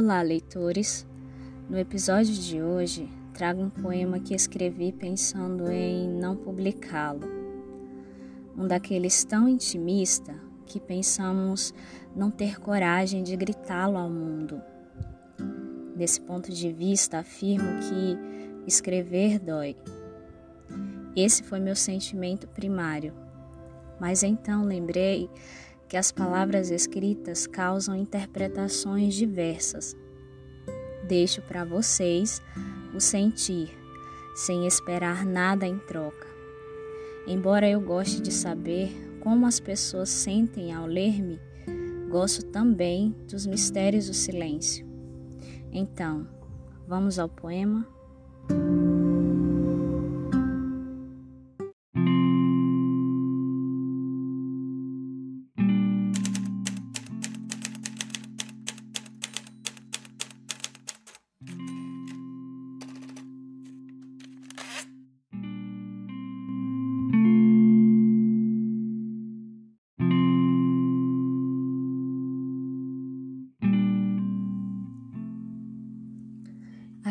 Olá, leitores! No episódio de hoje, trago um poema que escrevi pensando em não publicá-lo. Um daqueles tão intimista que pensamos não ter coragem de gritá-lo ao mundo. Desse ponto de vista, afirmo que escrever dói. Esse foi meu sentimento primário. Mas então lembrei que as palavras escritas causam interpretações diversas. Deixo para vocês o sentir, sem esperar nada em troca. Embora eu goste de saber como as pessoas sentem ao ler-me, gosto também dos mistérios do silêncio. Então, vamos ao poema?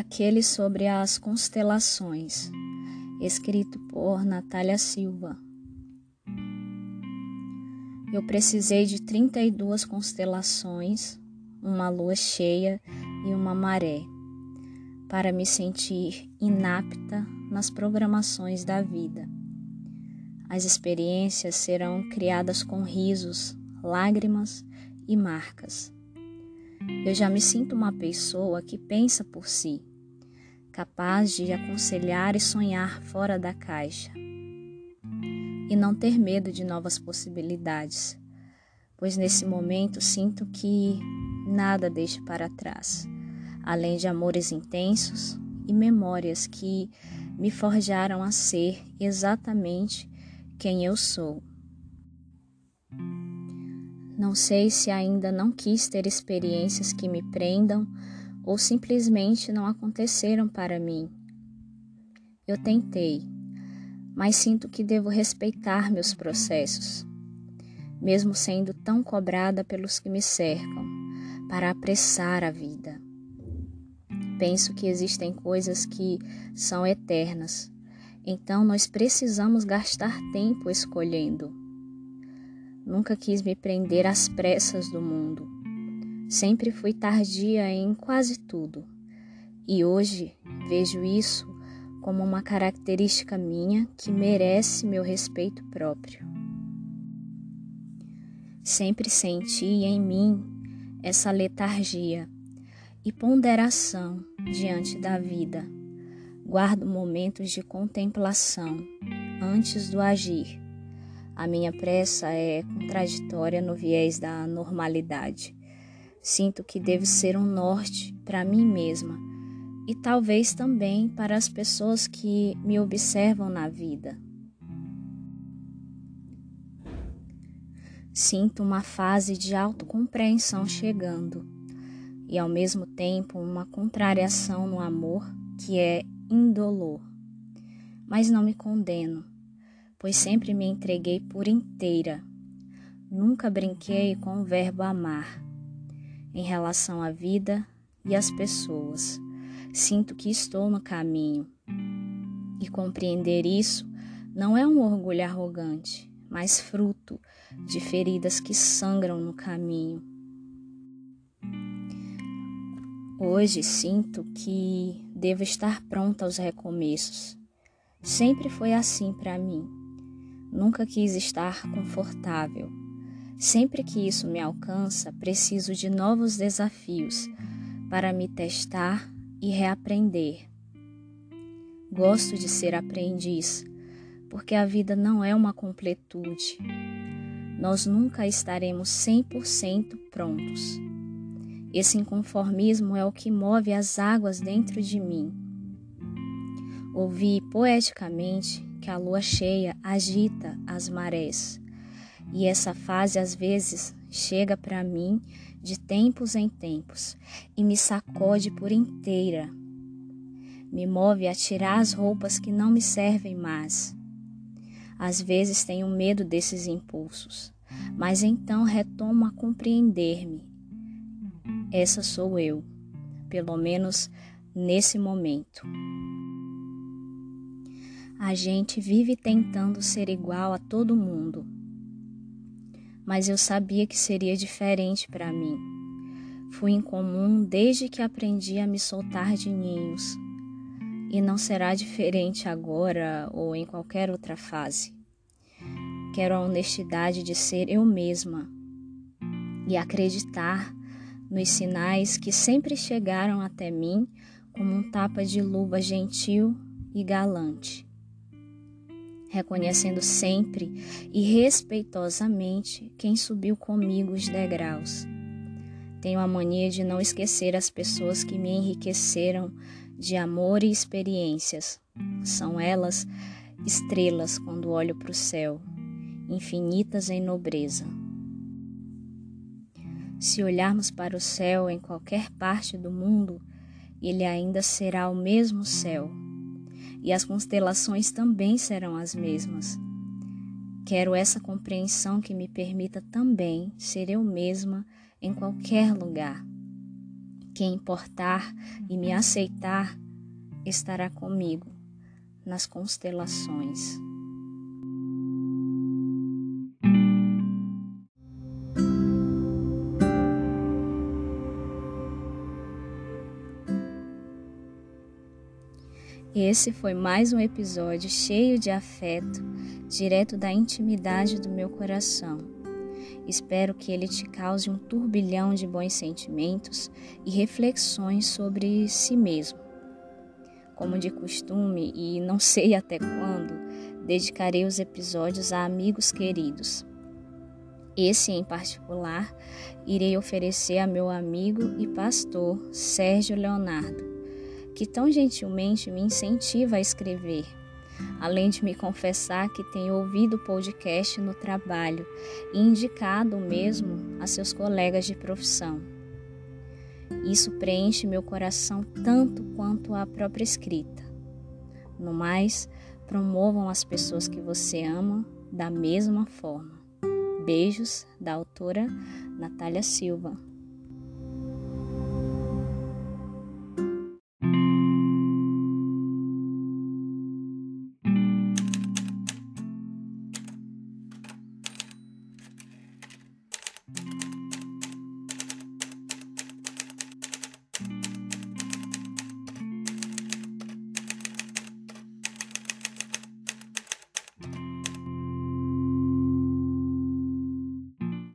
Aquele sobre as constelações, escrito por Natália Silva. Eu precisei de 32 constelações, uma lua cheia e uma maré, para me sentir inapta nas programações da vida. As experiências serão criadas com risos, lágrimas e marcas. Eu já me sinto uma pessoa que pensa por si, capaz de aconselhar e sonhar fora da caixa. E não ter medo de novas possibilidades, pois nesse momento sinto que nada deixa para trás, além de amores intensos e memórias que me forjaram a ser exatamente quem eu sou. Não sei se ainda não quis ter experiências que me prendam ou simplesmente não aconteceram para mim. Eu tentei, mas sinto que devo respeitar meus processos, mesmo sendo tão cobrada pelos que me cercam, para apressar a vida. Penso que existem coisas que são eternas, então nós precisamos gastar tempo escolhendo. Nunca quis me prender às pressas do mundo Sempre fui tardia em quase tudo e hoje vejo isso como uma característica minha que merece meu respeito próprio. Sempre senti em mim essa letargia e ponderação diante da vida. Guardo momentos de contemplação antes do agir. A minha pressa é contraditória no viés da normalidade. Sinto que devo ser um norte para mim mesma e talvez também para as pessoas que me observam na vida. Sinto uma fase de autocompreensão chegando e ao mesmo tempo uma contrariação no amor que é indolor. Mas não me condeno, pois sempre me entreguei por inteira. Nunca brinquei com o verbo amar em relação à vida e às pessoas. Sinto que estou no caminho. E compreender isso não é um orgulho arrogante, mas fruto de feridas que sangram no caminho. Hoje sinto que devo estar pronta aos recomeços. Sempre foi assim para mim. Nunca quis estar confortável Sempre que isso me alcança, preciso de novos desafios para me testar e reaprender. Gosto de ser aprendiz, porque a vida não é uma completude. Nós nunca estaremos 100% prontos. Esse inconformismo é o que move as águas dentro de mim. Ouvi poeticamente que a lua cheia agita as marés e essa fase às vezes chega para mim de tempos em tempos e me sacode por inteira. Me move a tirar as roupas que não me servem mais. Às vezes tenho medo desses impulsos, mas então retomo a compreender-me. Essa sou eu. pelo menos nesse momento. A gente vive tentando ser igual a todo mundo, mas eu sabia que seria diferente para mim. Fui incomum desde que aprendi a me soltar de ninhos, e não será diferente agora ou em qualquer outra fase. Quero a honestidade de ser eu mesma e acreditar nos sinais que sempre chegaram até mim como um tapa de luva gentil e galante. Reconhecendo sempre e respeitosamente quem subiu comigo os degraus. Tenho a mania de não esquecer as pessoas que me enriqueceram de amor e experiências. São elas estrelas quando olho para o céu, infinitas em nobreza. Se olharmos para o céu em qualquer parte do mundo, ele ainda será o mesmo céu, e as constelações também serão as mesmas. Quero essa compreensão que me permita também ser eu mesma em qualquer lugar. Quem importar e me aceitar estará comigo nas constelações. Esse foi mais um episódio cheio de afeto, direto da intimidade do meu coração. Espero que ele te cause um turbilhão de bons sentimentos e reflexões sobre si mesmo. Como de costume, e não sei até quando, dedicarei os episódios a amigos queridos. Esse em particular irei oferecer a meu amigo e pastor Sérgio Leonardo que tão gentilmente me incentiva a escrever, além de me confessar que tem ouvido o podcast no trabalho e indicado o mesmo a seus colegas de profissão. Isso preenche meu coração tanto quanto a própria escrita. No mais, promovam as pessoas que você ama da mesma forma. Beijos da autora Natália Silva.